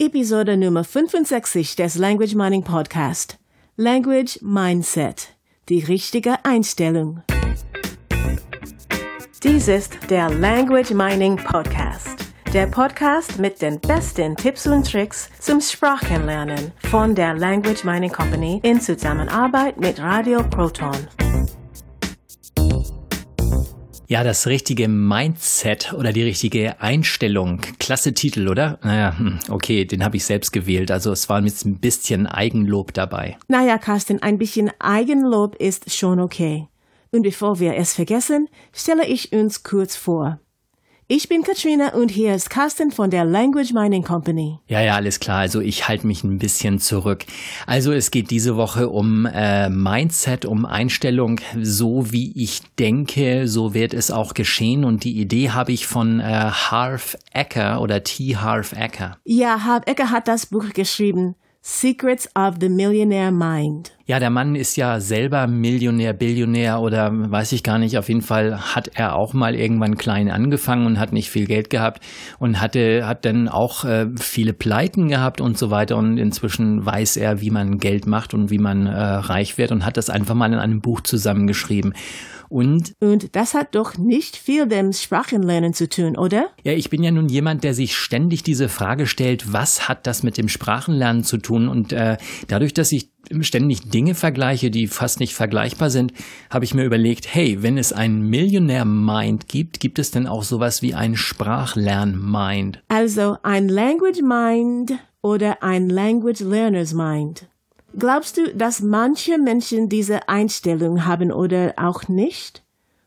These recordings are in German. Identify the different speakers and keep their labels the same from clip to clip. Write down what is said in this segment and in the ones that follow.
Speaker 1: Episode Nummer 65 des Language Mining Podcast. Language Mindset. Die richtige Einstellung. Dies ist der Language Mining Podcast. Der Podcast mit den besten Tipps und Tricks zum Sprachenlernen von der Language Mining Company in Zusammenarbeit mit Radio Proton.
Speaker 2: Ja, das richtige Mindset oder die richtige Einstellung. Klasse Titel, oder? Naja, hm, okay, den habe ich selbst gewählt. Also es war jetzt ein bisschen Eigenlob dabei.
Speaker 1: Naja, Carsten, ein bisschen Eigenlob ist schon okay. Und bevor wir es vergessen, stelle ich uns kurz vor. Ich bin Katrina und hier ist Carsten von der Language Mining Company.
Speaker 2: Ja, ja, alles klar. Also ich halte mich ein bisschen zurück. Also es geht diese Woche um äh, Mindset, um Einstellung. So wie ich denke, so wird es auch geschehen. Und die Idee habe ich von äh, Harv Ecker oder T. Harv Ecker.
Speaker 1: Ja, Harv Ecker hat das Buch geschrieben. Secrets of the Millionaire Mind.
Speaker 2: Ja, der Mann ist ja selber Millionär, Billionär oder weiß ich gar nicht. Auf jeden Fall hat er auch mal irgendwann klein angefangen und hat nicht viel Geld gehabt und hatte, hat dann auch äh, viele Pleiten gehabt und so weiter. Und inzwischen weiß er, wie man Geld macht und wie man äh, reich wird und hat das einfach mal in einem Buch zusammengeschrieben. Und,
Speaker 1: und das hat doch nicht viel mit dem Sprachenlernen zu tun, oder?
Speaker 2: Ja, ich bin ja nun jemand, der sich ständig diese Frage stellt, was hat das mit dem Sprachenlernen zu tun? Und äh, dadurch, dass ich ständig Dinge vergleiche, die fast nicht vergleichbar sind, habe ich mir überlegt, hey, wenn es ein Millionär-Mind gibt, gibt es denn auch sowas wie ein Sprachlern-Mind?
Speaker 1: Also ein Language-Mind oder ein Language-Learners-Mind. Glaubst du, dass manche Menschen diese Einstellung haben oder auch nicht?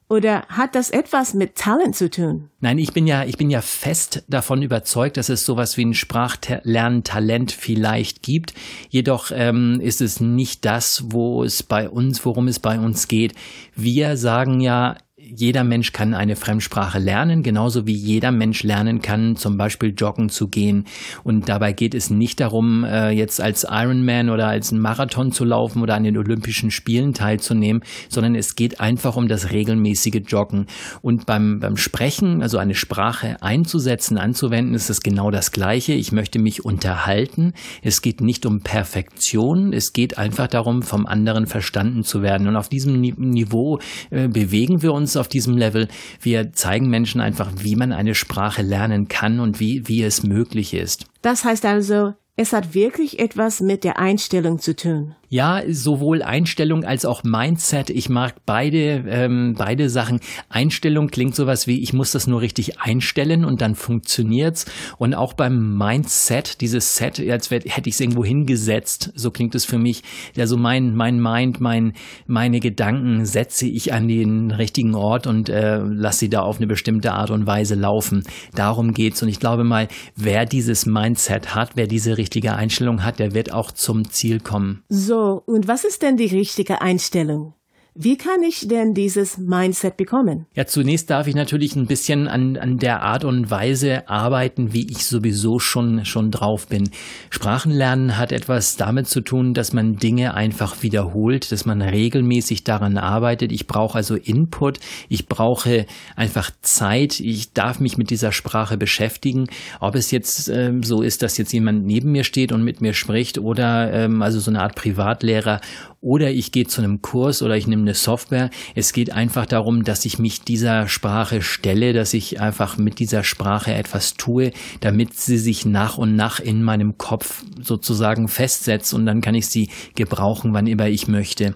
Speaker 1: Oder hat das etwas mit Talent zu tun?
Speaker 2: Nein, ich bin ja, ich bin ja fest davon überzeugt, dass es sowas wie ein Sprachlerntalent vielleicht gibt. Jedoch ähm, ist es nicht das, wo es bei uns, worum es bei uns geht. Wir sagen ja, jeder Mensch kann eine Fremdsprache lernen, genauso wie jeder Mensch lernen kann, zum Beispiel joggen zu gehen. Und dabei geht es nicht darum, äh, jetzt als Ironman oder als Marathon zu laufen oder an den Olympischen Spielen teilzunehmen, sondern es geht einfach um das regelmäßige Joggen. Und beim, beim Sprechen, also eine Sprache einzusetzen, anzuwenden, ist es genau das Gleiche. Ich möchte mich unterhalten. Es geht nicht um Perfektion. Es geht einfach darum, vom anderen verstanden zu werden. Und auf diesem Niveau äh, bewegen wir uns auf diesem Level. Wir zeigen Menschen einfach, wie man eine Sprache lernen kann und wie, wie es möglich ist.
Speaker 1: Das heißt also, es hat wirklich etwas mit der Einstellung zu tun.
Speaker 2: Ja, sowohl Einstellung als auch Mindset. Ich mag beide, ähm, beide Sachen. Einstellung klingt sowas wie, ich muss das nur richtig einstellen und dann funktioniert's. Und auch beim Mindset, dieses Set, als hätte ich es irgendwo hingesetzt, so klingt es für mich. Also mein, mein Mind, mein, meine Gedanken setze ich an den richtigen Ort und äh, lasse sie da auf eine bestimmte Art und Weise laufen. Darum geht's. Und ich glaube mal, wer dieses Mindset hat, wer diese richtige Einstellung hat, der wird auch zum Ziel kommen.
Speaker 1: So und was ist denn die richtige Einstellung? Wie kann ich denn dieses Mindset bekommen?
Speaker 2: Ja, zunächst darf ich natürlich ein bisschen an, an der Art und Weise arbeiten, wie ich sowieso schon, schon drauf bin. Sprachenlernen hat etwas damit zu tun, dass man Dinge einfach wiederholt, dass man regelmäßig daran arbeitet. Ich brauche also Input, ich brauche einfach Zeit, ich darf mich mit dieser Sprache beschäftigen. Ob es jetzt ähm, so ist, dass jetzt jemand neben mir steht und mit mir spricht oder ähm, also so eine Art Privatlehrer oder ich gehe zu einem Kurs oder ich nehme eine Software. Es geht einfach darum, dass ich mich dieser Sprache stelle, dass ich einfach mit dieser Sprache etwas tue, damit sie sich nach und nach in meinem Kopf sozusagen festsetzt und dann kann ich sie gebrauchen, wann immer ich möchte.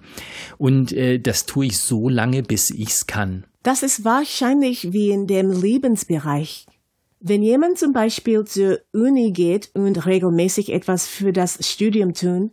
Speaker 2: Und äh, das tue ich so lange, bis ich's kann.
Speaker 1: Das ist wahrscheinlich wie in dem Lebensbereich. Wenn jemand zum Beispiel zur Uni geht und regelmäßig etwas für das Studium tun,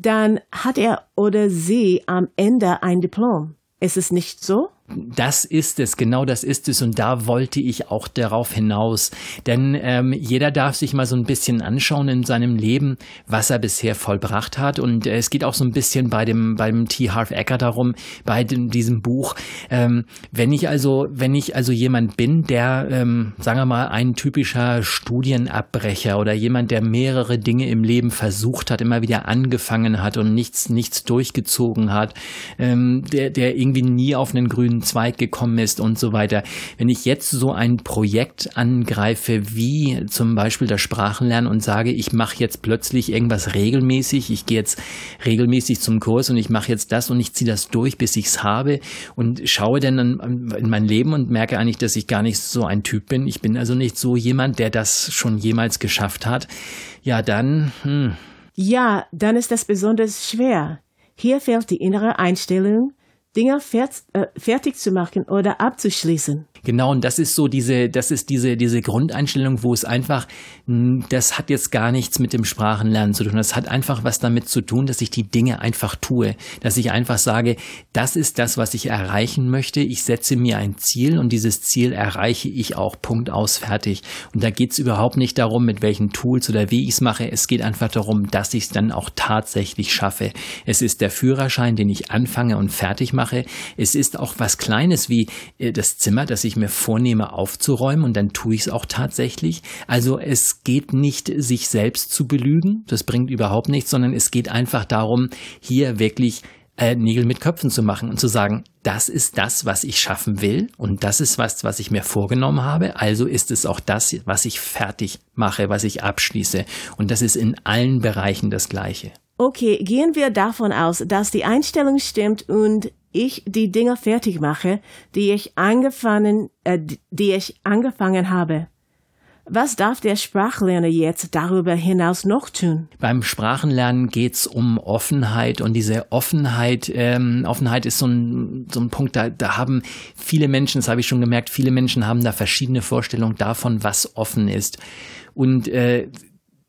Speaker 1: dann hat er oder sie am Ende ein Diplom. Ist es nicht so?
Speaker 2: Das ist es, genau das ist es. Und da wollte ich auch darauf hinaus. Denn ähm, jeder darf sich mal so ein bisschen anschauen in seinem Leben, was er bisher vollbracht hat. Und äh, es geht auch so ein bisschen bei dem, beim T. Harv Ecker darum, bei dem, diesem Buch. Ähm, wenn ich also, wenn ich also jemand bin, der, ähm, sagen wir mal, ein typischer Studienabbrecher oder jemand, der mehrere Dinge im Leben versucht hat, immer wieder angefangen hat und nichts, nichts durchgezogen hat, ähm, der, der irgendwie nie auf einen grünen grünen Zweig gekommen ist und so weiter. Wenn ich jetzt so ein Projekt angreife, wie zum Beispiel das Sprachenlernen und sage, ich mache jetzt plötzlich irgendwas regelmäßig, ich gehe jetzt regelmäßig zum Kurs und ich mache jetzt das und ich ziehe das durch, bis ich es habe und schaue dann in mein Leben und merke eigentlich, dass ich gar nicht so ein Typ bin. Ich bin also nicht so jemand, der das schon jemals geschafft hat. Ja, dann. Hm.
Speaker 1: Ja, dann ist das besonders schwer. Hier fehlt die innere Einstellung, Dinge äh, fertig zu machen oder abzuschließen.
Speaker 2: Genau, und das ist so diese, das ist diese, diese Grundeinstellung, wo es einfach, das hat jetzt gar nichts mit dem Sprachenlernen zu tun. Das hat einfach was damit zu tun, dass ich die Dinge einfach tue. Dass ich einfach sage, das ist das, was ich erreichen möchte. Ich setze mir ein Ziel und dieses Ziel erreiche ich auch. Punkt aus, fertig. Und da geht es überhaupt nicht darum, mit welchen Tools oder wie ich es mache. Es geht einfach darum, dass ich es dann auch tatsächlich schaffe. Es ist der Führerschein, den ich anfange und fertig mache. Es ist auch was Kleines wie äh, das Zimmer, das ich mir vornehme aufzuräumen und dann tue ich es auch tatsächlich. Also es geht nicht, sich selbst zu belügen, das bringt überhaupt nichts, sondern es geht einfach darum, hier wirklich äh, Nägel mit Köpfen zu machen und zu sagen, das ist das, was ich schaffen will und das ist was, was ich mir vorgenommen habe. Also ist es auch das, was ich fertig mache, was ich abschließe. Und das ist in allen Bereichen das Gleiche.
Speaker 1: Okay, gehen wir davon aus, dass die Einstellung stimmt und ich die Dinge fertig mache, die ich angefangen, äh, die ich angefangen habe. Was darf der Sprachlerner jetzt darüber hinaus noch tun?
Speaker 2: Beim Sprachenlernen geht's um Offenheit und diese Offenheit, ähm, Offenheit ist so ein, so ein Punkt, da, da haben viele Menschen, das habe ich schon gemerkt, viele Menschen haben da verschiedene Vorstellungen davon, was offen ist. Und äh,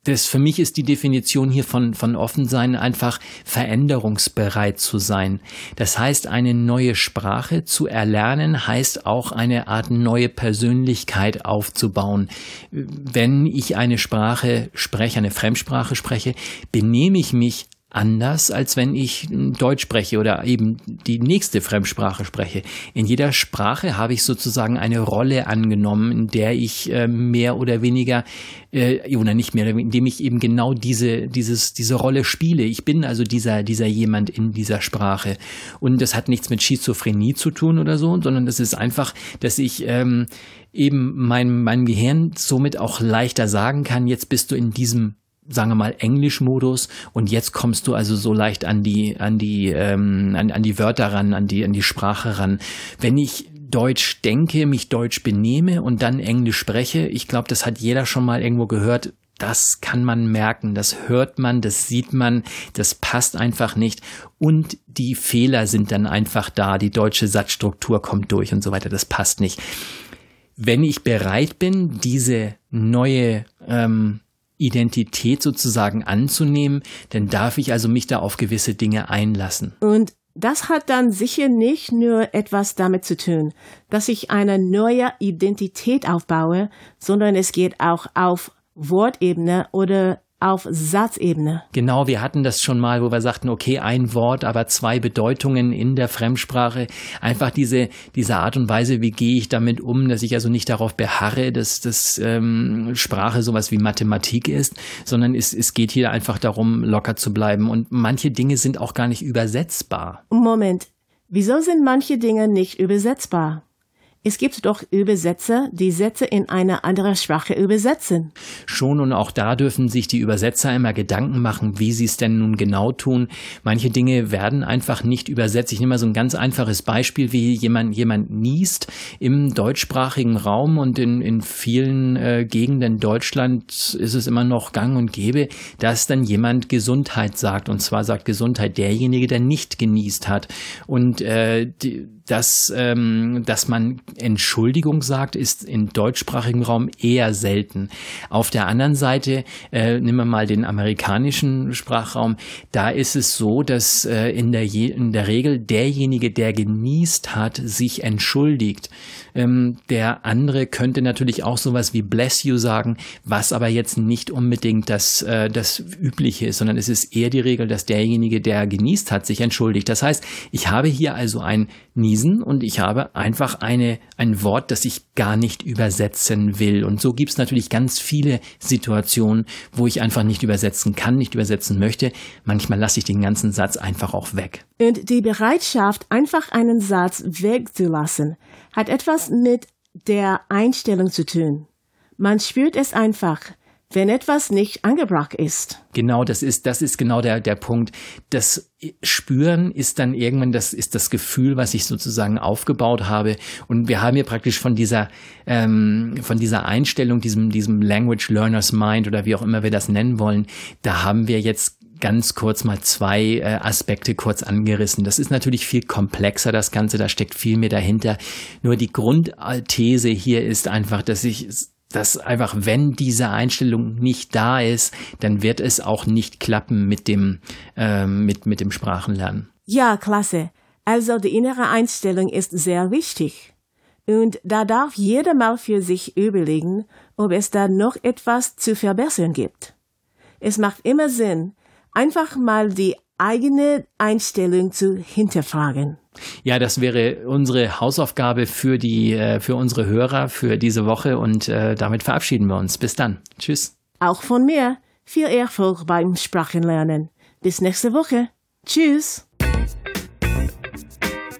Speaker 2: das für mich ist die Definition hier von, von Offensein einfach veränderungsbereit zu sein. Das heißt, eine neue Sprache zu erlernen, heißt auch eine Art neue Persönlichkeit aufzubauen. Wenn ich eine Sprache spreche, eine Fremdsprache spreche, benehme ich mich anders, als wenn ich Deutsch spreche oder eben die nächste Fremdsprache spreche. In jeder Sprache habe ich sozusagen eine Rolle angenommen, in der ich äh, mehr oder weniger äh, oder nicht mehr, indem ich eben genau diese dieses diese Rolle spiele. Ich bin also dieser dieser jemand in dieser Sprache und das hat nichts mit Schizophrenie zu tun oder so, sondern das ist einfach, dass ich ähm, eben mein, mein Gehirn somit auch leichter sagen kann, jetzt bist du in diesem sagen wir mal, Englischmodus und jetzt kommst du also so leicht an die, an die, ähm, an, an die Wörter ran, an die, an die Sprache ran. Wenn ich Deutsch denke, mich Deutsch benehme und dann Englisch spreche, ich glaube, das hat jeder schon mal irgendwo gehört, das kann man merken, das hört man, das sieht man, das passt einfach nicht und die Fehler sind dann einfach da, die deutsche Satzstruktur kommt durch und so weiter, das passt nicht. Wenn ich bereit bin, diese neue ähm, Identität sozusagen anzunehmen, dann darf ich also mich da auf gewisse Dinge einlassen.
Speaker 1: Und das hat dann sicher nicht nur etwas damit zu tun, dass ich eine neue Identität aufbaue, sondern es geht auch auf Wortebene oder auf Satzebene.
Speaker 2: Genau, wir hatten das schon mal, wo wir sagten, okay, ein Wort, aber zwei Bedeutungen in der Fremdsprache. Einfach diese, diese Art und Weise, wie gehe ich damit um, dass ich also nicht darauf beharre, dass das ähm, Sprache sowas wie Mathematik ist, sondern es, es geht hier einfach darum, locker zu bleiben. Und manche Dinge sind auch gar nicht übersetzbar.
Speaker 1: Moment, wieso sind manche Dinge nicht übersetzbar? Es gibt doch Übersetzer, die Sätze in eine andere Sprache übersetzen.
Speaker 2: Schon und auch da dürfen sich die Übersetzer immer Gedanken machen, wie sie es denn nun genau tun. Manche Dinge werden einfach nicht übersetzt. Ich nehme mal so ein ganz einfaches Beispiel, wie jemand, jemand niest im deutschsprachigen Raum und in, in vielen äh, Gegenden Deutschlands ist es immer noch gang und gäbe, dass dann jemand Gesundheit sagt. Und zwar sagt Gesundheit derjenige, der nicht genießt hat. Und äh, die, dass, ähm, dass man Entschuldigung sagt, ist im deutschsprachigen Raum eher selten. Auf der anderen Seite, äh, nehmen wir mal den amerikanischen Sprachraum, da ist es so, dass äh, in, der je, in der Regel derjenige, der genießt hat, sich entschuldigt. Ähm, der andere könnte natürlich auch sowas wie bless you sagen, was aber jetzt nicht unbedingt das, äh, das Übliche ist, sondern es ist eher die Regel, dass derjenige, der genießt hat, sich entschuldigt. Das heißt, ich habe hier also ein Nies lesen und ich habe einfach eine, ein Wort, das ich gar nicht übersetzen will. Und so gibt es natürlich ganz viele Situationen, wo ich einfach nicht übersetzen kann, nicht übersetzen möchte. Manchmal lasse ich den ganzen Satz einfach auch weg.
Speaker 1: Und die Bereitschaft, einfach einen Satz wegzulassen, hat etwas mit der Einstellung zu tun. Man spürt es einfach, wenn etwas nicht angebracht ist.
Speaker 2: Genau, das ist, das ist genau der, der Punkt. Das Spüren ist dann irgendwann, das ist das Gefühl, was ich sozusagen aufgebaut habe. Und wir haben hier praktisch von dieser, ähm, von dieser Einstellung, diesem, diesem Language Learner's Mind oder wie auch immer wir das nennen wollen, da haben wir jetzt ganz kurz mal zwei äh, Aspekte kurz angerissen. Das ist natürlich viel komplexer, das Ganze, da steckt viel mehr dahinter. Nur die Grundthese hier ist einfach, dass ich dass einfach, wenn diese Einstellung nicht da ist, dann wird es auch nicht klappen mit dem, äh, mit, mit dem Sprachenlernen.
Speaker 1: Ja, klasse. Also die innere Einstellung ist sehr wichtig. Und da darf jeder mal für sich überlegen, ob es da noch etwas zu verbessern gibt. Es macht immer Sinn, einfach mal die eigene Einstellung zu hinterfragen.
Speaker 2: Ja, das wäre unsere Hausaufgabe für die, äh, für unsere Hörer für diese Woche und äh, damit verabschieden wir uns. Bis dann. Tschüss.
Speaker 1: Auch von mir viel Erfolg beim Sprachenlernen. Bis nächste Woche. Tschüss.